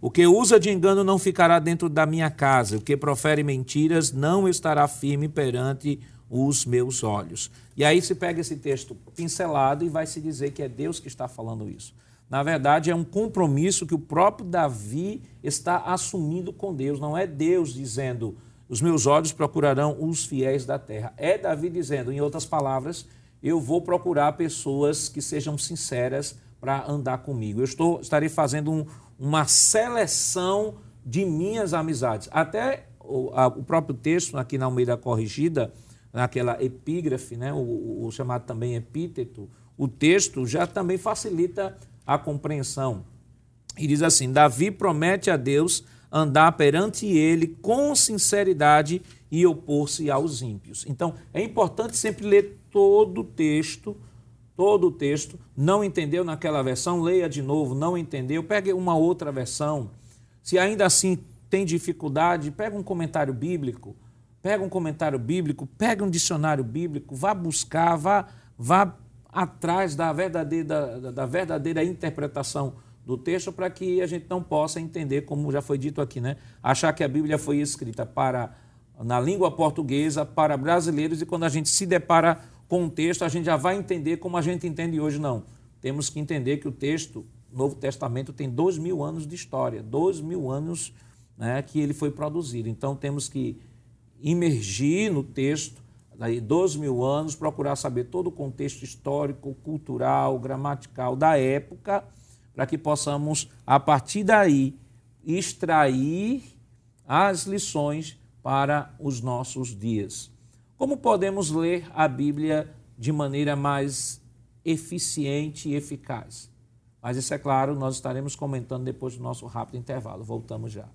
O que usa de engano não ficará dentro da minha casa, o que profere mentiras não estará firme perante os meus olhos. E aí se pega esse texto pincelado e vai se dizer que é Deus que está falando isso. Na verdade, é um compromisso que o próprio Davi está assumindo com Deus. Não é Deus dizendo, os meus olhos procurarão os fiéis da terra. É Davi dizendo, em outras palavras, eu vou procurar pessoas que sejam sinceras para andar comigo. Eu estou, estarei fazendo um, uma seleção de minhas amizades. Até o, a, o, próprio texto, aqui na Almeida Corrigida, naquela epígrafe, né, o, o chamado também epíteto, o texto já também facilita a compreensão. E diz assim: Davi promete a Deus andar perante ele com sinceridade e opor-se aos ímpios. Então, é importante sempre ler todo o texto todo o texto, não entendeu naquela versão, leia de novo, não entendeu, pegue uma outra versão. Se ainda assim tem dificuldade, pega um comentário bíblico, pega um comentário bíblico, pega um dicionário bíblico, vá buscar, vá, vá atrás da verdadeira, da, da verdadeira interpretação do texto para que a gente não possa entender, como já foi dito aqui, né? achar que a Bíblia foi escrita para na língua portuguesa para brasileiros e quando a gente se depara com o texto, a gente já vai entender como a gente entende hoje, não. Temos que entender que o texto, Novo Testamento, tem dois mil anos de história, dois mil anos né, que ele foi produzido. Então temos que imergir no texto, daí dois mil anos, procurar saber todo o contexto histórico, cultural, gramatical da época, para que possamos, a partir daí, extrair as lições para os nossos dias. Como podemos ler a Bíblia de maneira mais eficiente e eficaz? Mas isso é claro, nós estaremos comentando depois do nosso rápido intervalo. Voltamos já.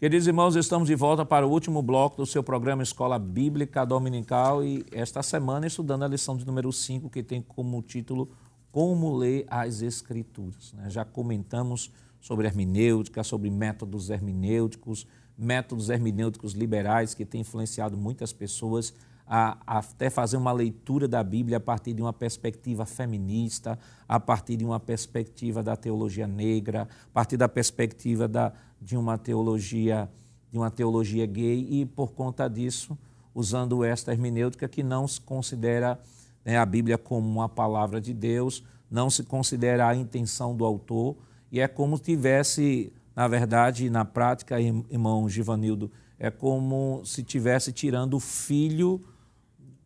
Queridos irmãos, estamos de volta para o último bloco do seu programa Escola Bíblica Dominical e esta semana estudando a lição de número 5, que tem como título Como Ler as Escrituras. Né? Já comentamos sobre hermenêutica, sobre métodos hermenêuticos, métodos hermenêuticos liberais que têm influenciado muitas pessoas a, até fazer uma leitura da Bíblia a partir de uma perspectiva feminista, a partir de uma perspectiva da teologia negra, a partir da perspectiva da, de uma teologia de uma teologia gay e por conta disso usando esta hermenêutica que não se considera né, a Bíblia como uma palavra de Deus, não se considera a intenção do autor, e é como tivesse, na verdade, na prática, irmão Givanildo, é como se tivesse tirando o filho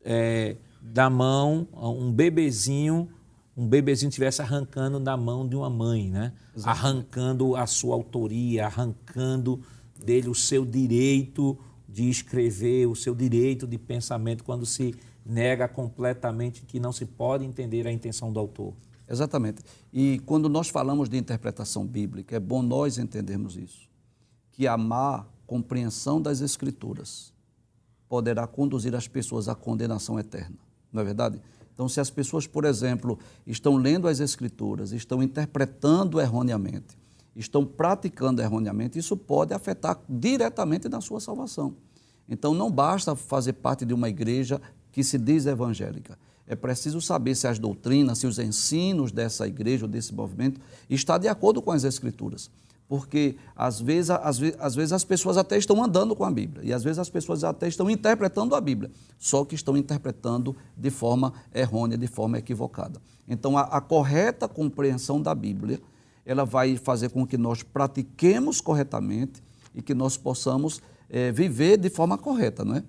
é, da mão, um bebezinho, um bebezinho estivesse arrancando da mão de uma mãe, né? Arrancando a sua autoria, arrancando dele o seu direito de escrever, o seu direito de pensamento, quando se nega completamente que não se pode entender a intenção do autor. Exatamente. E quando nós falamos de interpretação bíblica, é bom nós entendermos isso. Que a má compreensão das Escrituras poderá conduzir as pessoas à condenação eterna. Não é verdade? Então, se as pessoas, por exemplo, estão lendo as Escrituras, estão interpretando erroneamente, estão praticando erroneamente, isso pode afetar diretamente na sua salvação. Então, não basta fazer parte de uma igreja que se diz evangélica. É preciso saber se as doutrinas, se os ensinos dessa igreja ou desse movimento está de acordo com as Escrituras porque às vezes, às, vezes, às vezes as pessoas até estão andando com a Bíblia e às vezes as pessoas até estão interpretando a Bíblia, só que estão interpretando de forma errônea, de forma equivocada. Então, a, a correta compreensão da Bíblia, ela vai fazer com que nós pratiquemos corretamente e que nós possamos é, viver de forma correta, não é?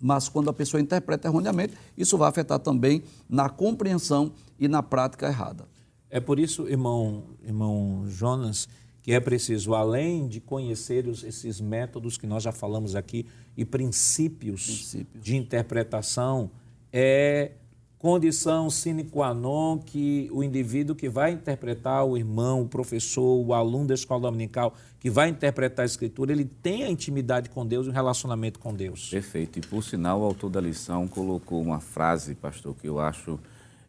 Mas quando a pessoa interpreta erroneamente, isso vai afetar também na compreensão e na prática errada. É por isso, irmão, irmão Jonas, que é preciso, além de conhecer os, esses métodos que nós já falamos aqui e princípios, princípios. de interpretação, é condição sine qua non que o indivíduo que vai interpretar, o irmão, o professor, o aluno da escola dominical, que vai interpretar a escritura, ele tem a intimidade com Deus e um relacionamento com Deus. Perfeito. E por sinal, o autor da lição colocou uma frase, pastor, que eu acho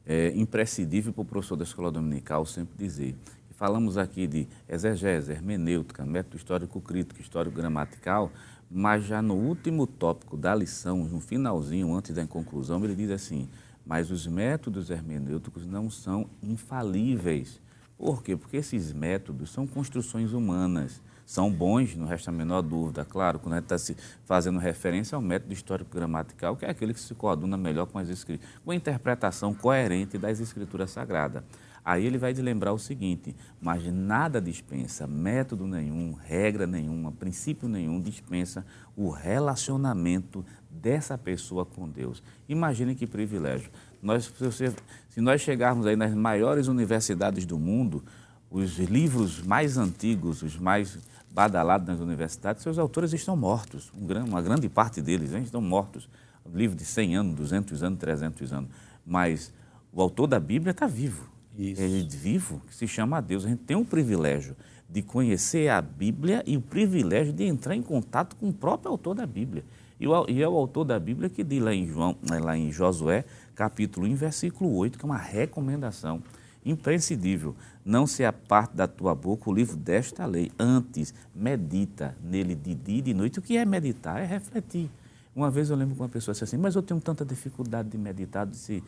é, imprescindível para o professor da escola dominical sempre dizer. Falamos aqui de exegese, hermenêutica, método histórico crítico, histórico gramatical, mas já no último tópico da lição, no finalzinho, antes da conclusão, ele diz assim: mas os métodos hermenêuticos não são infalíveis. Por quê? Porque esses métodos são construções humanas. São bons, não resta a menor dúvida, claro, quando a gente está se fazendo referência ao método histórico-gramatical, que é aquele que se coaduna melhor com, as escrituras, com a interpretação coerente das escrituras sagradas. Aí ele vai te lembrar o seguinte: mas nada dispensa, método nenhum, regra nenhuma, princípio nenhum dispensa o relacionamento dessa pessoa com Deus. Imagine que privilégio. Nós, se, se nós chegarmos aí nas maiores universidades do mundo, os livros mais antigos, os mais badalados nas universidades, seus autores estão mortos. uma grande parte deles hein, estão mortos. livro de 100 anos, 200 anos, 300 anos. Mas o autor da Bíblia está vivo isso. é vivo que se chama a Deus. A gente tem o privilégio de conhecer a Bíblia e o privilégio de entrar em contato com o próprio autor da Bíblia. E, e é o autor da Bíblia que diz lá em, João, lá em Josué, capítulo 1, versículo 8, que é uma recomendação imprescindível. Não se aparte da tua boca o livro desta lei. Antes, medita nele de dia e de noite. O que é meditar? É refletir. Uma vez eu lembro que uma pessoa disse assim, mas eu tenho tanta dificuldade de meditar. Eu disse,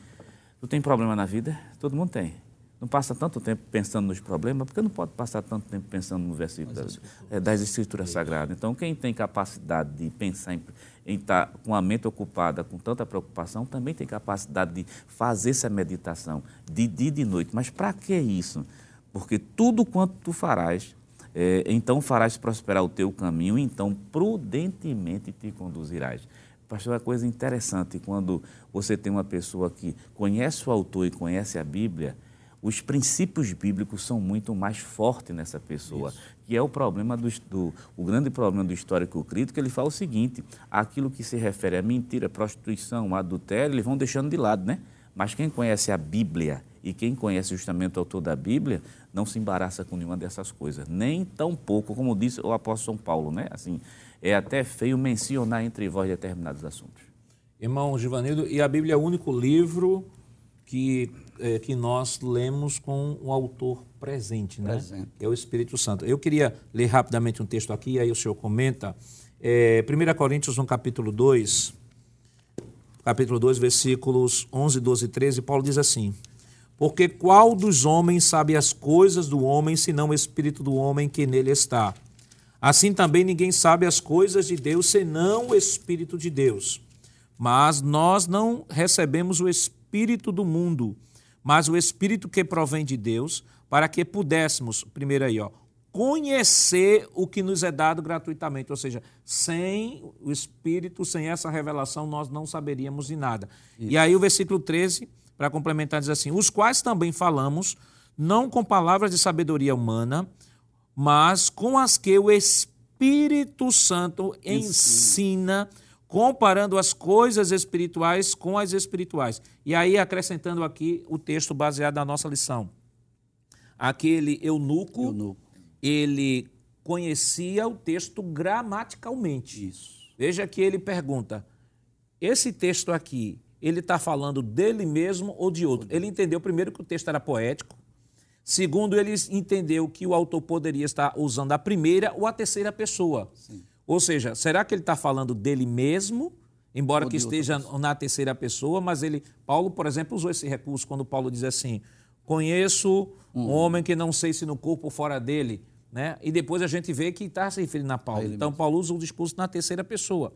tu tem problema na vida? Todo mundo tem não passa tanto tempo pensando nos problemas, porque não pode passar tanto tempo pensando no versículo das, é, das Escrituras Sagradas. Então, quem tem capacidade de pensar em, em estar tá com a mente ocupada, com tanta preocupação, também tem capacidade de fazer essa meditação de dia e de noite. Mas para que isso? Porque tudo quanto tu farás, é, então farás prosperar o teu caminho, então prudentemente te conduzirás. Pastor, é uma coisa interessante quando você tem uma pessoa que conhece o autor e conhece a Bíblia, os princípios bíblicos são muito mais fortes nessa pessoa, Isso. que é o problema do, do, o grande problema do histórico crítico. Ele fala o seguinte: aquilo que se refere a mentira, prostituição, adultério, eles vão deixando de lado, né? Mas quem conhece a Bíblia e quem conhece justamente o autor da Bíblia não se embaraça com nenhuma dessas coisas, nem tão pouco, como disse o apóstolo São Paulo, né? Assim, é até feio mencionar entre vós determinados assuntos. Irmão Givanildo, e a Bíblia é o único livro que é, que nós lemos com o autor presente, né? Presente. É o Espírito Santo. Eu queria ler rapidamente um texto aqui, aí o senhor comenta. É, 1 Coríntios, no capítulo 2, capítulo 2, versículos 11, 12 e 13, Paulo diz assim: Porque qual dos homens sabe as coisas do homem, senão o Espírito do homem que nele está? Assim também ninguém sabe as coisas de Deus, senão o Espírito de Deus. Mas nós não recebemos o Espírito do mundo, mas o Espírito que provém de Deus, para que pudéssemos, primeiro aí, ó, conhecer o que nos é dado gratuitamente, ou seja, sem o Espírito, sem essa revelação, nós não saberíamos de nada. Isso. E aí o versículo 13, para complementar, diz assim: os quais também falamos, não com palavras de sabedoria humana, mas com as que o Espírito Santo ensina comparando as coisas espirituais com as espirituais. E aí, acrescentando aqui o texto baseado na nossa lição. Aquele eunuco, eunuco. ele conhecia o texto gramaticalmente. Isso. Veja que ele pergunta: esse texto aqui, ele está falando dele mesmo ou de outro? Ele entendeu primeiro que o texto era poético, segundo, ele entendeu que o autor poderia estar usando a primeira ou a terceira pessoa. Sim. Ou seja, será que ele está falando dele mesmo, embora ou que esteja na terceira pessoa, mas ele, Paulo, por exemplo, usou esse recurso quando Paulo diz assim: conheço um hum. homem que não sei se no corpo ou fora dele, né? E depois a gente vê que está se referindo a Paulo. Então, mesmo. Paulo usa o discurso na terceira pessoa.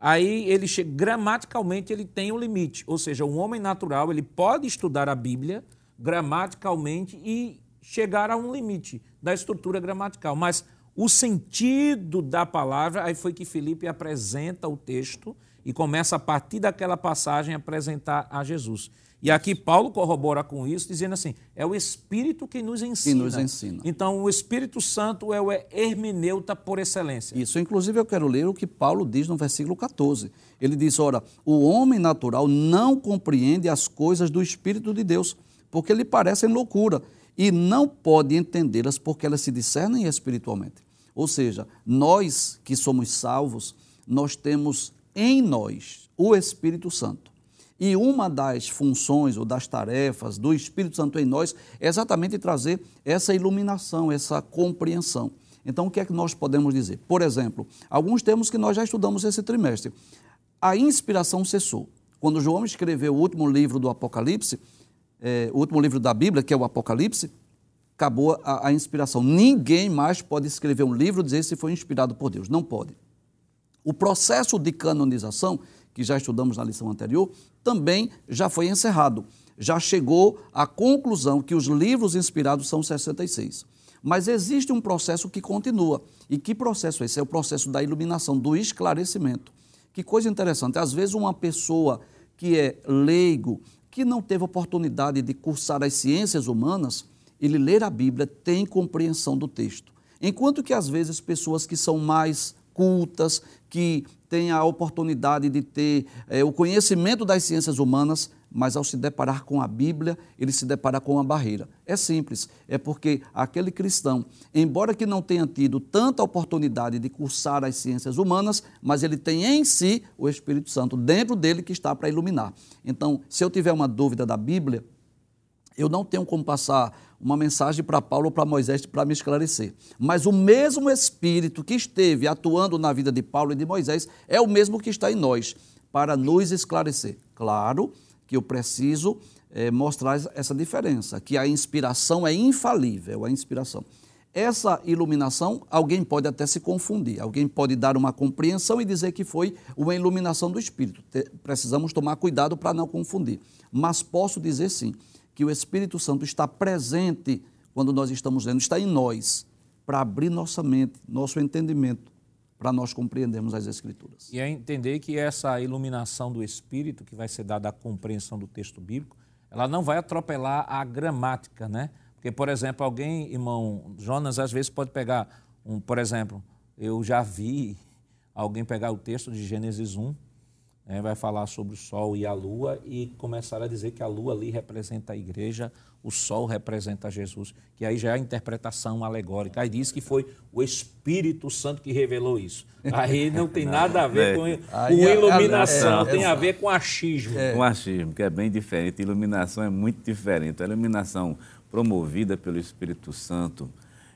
Aí ele gramaticalmente ele tem um limite, ou seja, um homem natural ele pode estudar a Bíblia gramaticalmente e chegar a um limite da estrutura gramatical, mas o sentido da palavra, aí foi que Felipe apresenta o texto e começa a partir daquela passagem a apresentar a Jesus. E aqui Paulo corrobora com isso, dizendo assim: é o Espírito que nos ensina. Que nos ensina. Então, o Espírito Santo é o hermeneuta por excelência. Isso, inclusive, eu quero ler o que Paulo diz no versículo 14. Ele diz: Ora, o homem natural não compreende as coisas do Espírito de Deus, porque lhe parecem loucura, e não pode entendê-las porque elas se discernem espiritualmente. Ou seja, nós que somos salvos, nós temos em nós o Espírito Santo. E uma das funções ou das tarefas do Espírito Santo em nós é exatamente trazer essa iluminação, essa compreensão. Então, o que é que nós podemos dizer? Por exemplo, alguns termos que nós já estudamos esse trimestre. A inspiração cessou. Quando João escreveu o último livro do Apocalipse, é, o último livro da Bíblia, que é o Apocalipse, acabou a, a inspiração. Ninguém mais pode escrever um livro e dizer se foi inspirado por Deus. Não pode. O processo de canonização que já estudamos na lição anterior, também já foi encerrado. Já chegou à conclusão que os livros inspirados são 66. Mas existe um processo que continua. E que processo é esse? É o processo da iluminação, do esclarecimento. Que coisa interessante. Às vezes, uma pessoa que é leigo, que não teve oportunidade de cursar as ciências humanas, ele ler a Bíblia tem compreensão do texto. Enquanto que, às vezes, pessoas que são mais cultas, que têm a oportunidade de ter é, o conhecimento das ciências humanas, mas ao se deparar com a Bíblia, ele se depara com uma barreira. É simples, é porque aquele cristão, embora que não tenha tido tanta oportunidade de cursar as ciências humanas, mas ele tem em si o Espírito Santo dentro dele que está para iluminar. Então, se eu tiver uma dúvida da Bíblia, eu não tenho como passar uma mensagem para Paulo ou para Moisés para me esclarecer. Mas o mesmo Espírito que esteve atuando na vida de Paulo e de Moisés é o mesmo que está em nós, para nos esclarecer. Claro que eu preciso é, mostrar essa diferença, que a inspiração é infalível, a inspiração. Essa iluminação, alguém pode até se confundir, alguém pode dar uma compreensão e dizer que foi uma iluminação do Espírito. Precisamos tomar cuidado para não confundir. Mas posso dizer sim, que o Espírito Santo está presente quando nós estamos lendo, está em nós, para abrir nossa mente, nosso entendimento, para nós compreendermos as Escrituras. E é entender que essa iluminação do Espírito, que vai ser dada à compreensão do texto bíblico, ela não vai atropelar a gramática, né? Porque, por exemplo, alguém, irmão Jonas, às vezes pode pegar, um, por exemplo, eu já vi alguém pegar o texto de Gênesis 1 né, vai falar sobre o Sol e a Lua e começar a dizer que a Lua ali representa a igreja, o Sol representa Jesus, que aí já é a interpretação alegórica. Aí diz que foi o Espírito Santo que revelou isso. Aí não tem nada a ver com, com iluminação, tem a ver com achismo. É. Com achismo, que é bem diferente. Iluminação é muito diferente. A iluminação promovida pelo Espírito Santo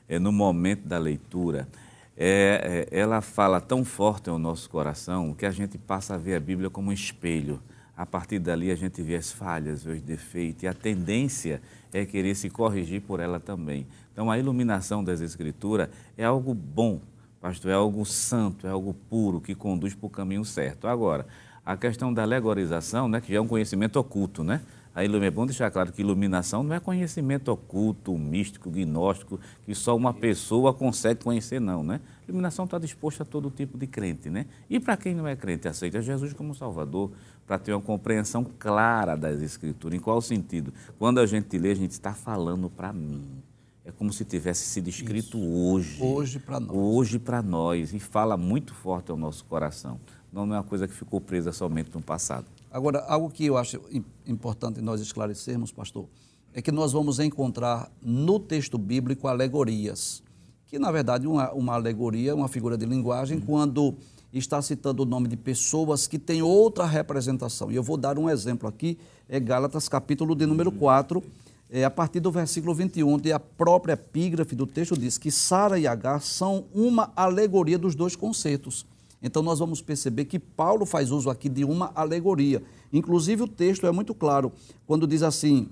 é no momento da leitura é, é, ela fala tão forte ao nosso coração que a gente passa a ver a Bíblia como um espelho. A partir dali a gente vê as falhas, vê os defeitos e a tendência é querer se corrigir por ela também. Então a iluminação das Escrituras é algo bom, pastor, é algo santo, é algo puro que conduz para o caminho certo. Agora, a questão da alegorização, né, que já é um conhecimento oculto, né? A é bom deixar claro que iluminação não é conhecimento oculto, místico, gnóstico, que só uma pessoa consegue conhecer, não, né? Iluminação está disposta a todo tipo de crente, né? E para quem não é crente, aceita Jesus como Salvador, para ter uma compreensão clara das Escrituras. Em qual sentido? Quando a gente lê, a gente está falando para mim. É como se tivesse sido escrito Isso. hoje. Hoje para nós. Hoje para nós. E fala muito forte ao nosso coração. Não é uma coisa que ficou presa somente no passado. Agora, algo que eu acho importante nós esclarecermos, pastor, é que nós vamos encontrar no texto bíblico alegorias, que na verdade uma, uma alegoria uma figura de linguagem uhum. quando está citando o nome de pessoas que têm outra representação. E eu vou dar um exemplo aqui, é Gálatas capítulo de número 4, é, a partir do versículo 21, onde a própria epígrafe do texto diz que Sara e Agar são uma alegoria dos dois conceitos. Então nós vamos perceber que Paulo faz uso aqui de uma alegoria. Inclusive o texto é muito claro quando diz assim,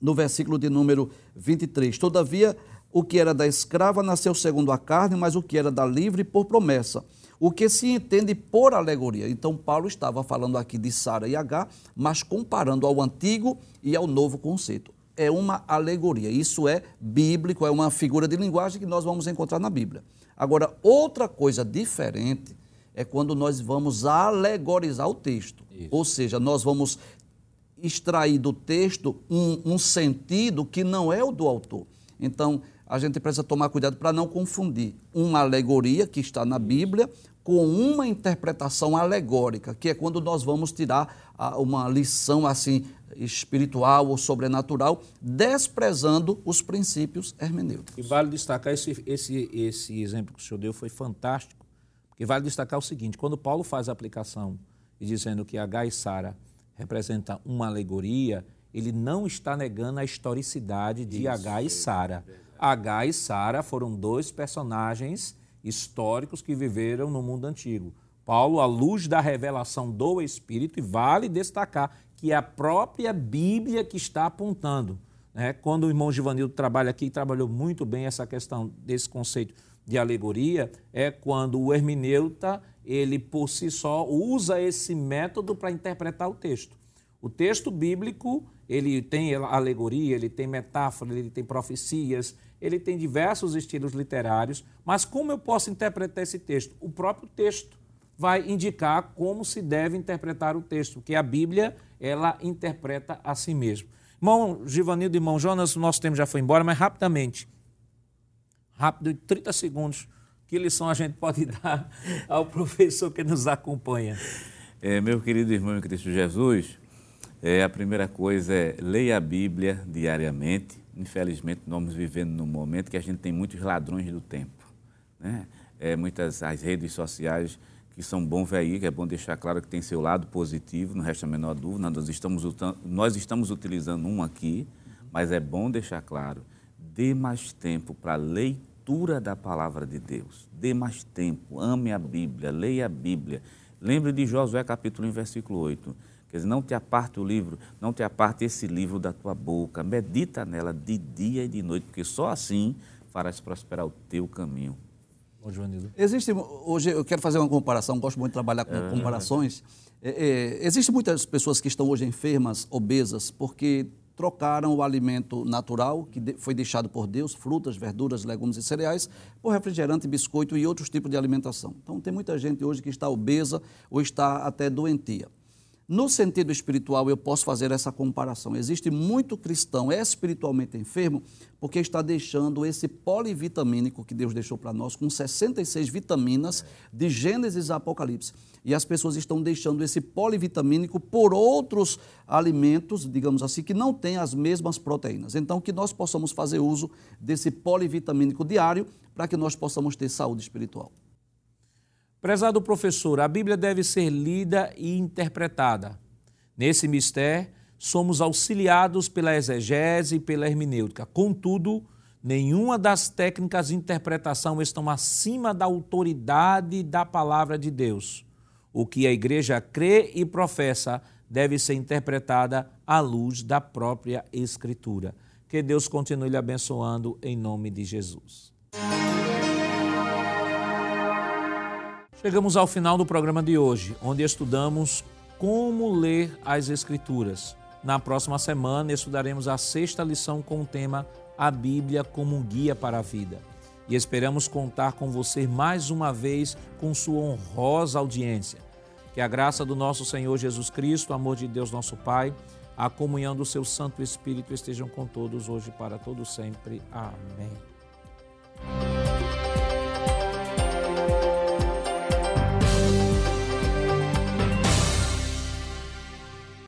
no versículo de número 23: Todavia, o que era da escrava nasceu segundo a carne, mas o que era da livre por promessa. O que se entende por alegoria. Então, Paulo estava falando aqui de Sara e H, mas comparando ao antigo e ao novo conceito. É uma alegoria. Isso é bíblico, é uma figura de linguagem que nós vamos encontrar na Bíblia. Agora, outra coisa diferente é quando nós vamos alegorizar o texto. Isso. Ou seja, nós vamos extrair do texto um, um sentido que não é o do autor. Então, a gente precisa tomar cuidado para não confundir uma alegoria que está na Bíblia com uma interpretação alegórica, que é quando nós vamos tirar uma lição assim espiritual ou sobrenatural, desprezando os princípios hermenêuticos. E vale destacar esse, esse, esse exemplo que o senhor deu foi fantástico, porque vale destacar o seguinte: quando Paulo faz a aplicação e dizendo que H e Sara representa uma alegoria, ele não está negando a historicidade de Isso, H e Sara. H e Sara foram dois personagens históricos que viveram no mundo antigo. Paulo, à luz da revelação do Espírito, e vale destacar que é a própria Bíblia que está apontando. Né? Quando o irmão Givanildo trabalha aqui, trabalhou muito bem essa questão desse conceito de alegoria, é quando o hermeneuta ele por si só usa esse método para interpretar o texto. O texto bíblico, ele tem alegoria, ele tem metáfora, ele tem profecias, ele tem diversos estilos literários, mas como eu posso interpretar esse texto? O próprio texto vai indicar como se deve interpretar o texto, porque a Bíblia, ela interpreta a si mesmo. Irmão Givanildo e irmão Jonas, o nosso tempo já foi embora, mas rapidamente, rápido, 30 segundos, que lição a gente pode dar ao professor que nos acompanha? É, meu querido irmão em Cristo Jesus, é, a primeira coisa é leia a Bíblia diariamente. Infelizmente, nós vivendo num momento que a gente tem muitos ladrões do tempo. Né? É, muitas as redes sociais que são bom que é bom deixar claro que tem seu lado positivo, não resta a menor dúvida. Nós estamos, nós estamos utilizando um aqui, mas é bom deixar claro, dê mais tempo para leitura leitura da palavra de Deus. Dê mais tempo, ame a Bíblia, leia a Bíblia. Lembre de Josué capítulo 1, versículo 8. Quer dizer, não te aparte o livro, não te aparte esse livro da tua boca. Medita nela de dia e de noite, porque só assim farás prosperar o teu caminho. Bom, Joanildo. Existe, hoje eu quero fazer uma comparação, gosto muito de trabalhar com é. comparações. É, é, Existem muitas pessoas que estão hoje enfermas, obesas, porque trocaram o alimento natural, que foi deixado por Deus, frutas, verduras, legumes e cereais, por refrigerante, biscoito e outros tipos de alimentação. Então, tem muita gente hoje que está obesa ou está até doentia. No sentido espiritual, eu posso fazer essa comparação. Existe muito cristão espiritualmente enfermo porque está deixando esse polivitamínico que Deus deixou para nós, com 66 vitaminas de Gênesis a Apocalipse. E as pessoas estão deixando esse polivitamínico por outros alimentos, digamos assim, que não têm as mesmas proteínas. Então, que nós possamos fazer uso desse polivitamínico diário para que nós possamos ter saúde espiritual. Prezado professor, a Bíblia deve ser lida e interpretada. Nesse mistério, somos auxiliados pela exegese e pela hermenêutica. Contudo, nenhuma das técnicas de interpretação estão acima da autoridade da palavra de Deus. O que a igreja crê e professa deve ser interpretada à luz da própria Escritura. Que Deus continue lhe abençoando em nome de Jesus. Chegamos ao final do programa de hoje, onde estudamos como ler as Escrituras. Na próxima semana estudaremos a sexta lição com o tema A Bíblia como um guia para a vida. E esperamos contar com você mais uma vez com sua honrosa audiência. Que a graça do nosso Senhor Jesus Cristo, o amor de Deus nosso Pai, a comunhão do seu Santo Espírito estejam com todos hoje para todo sempre. Amém.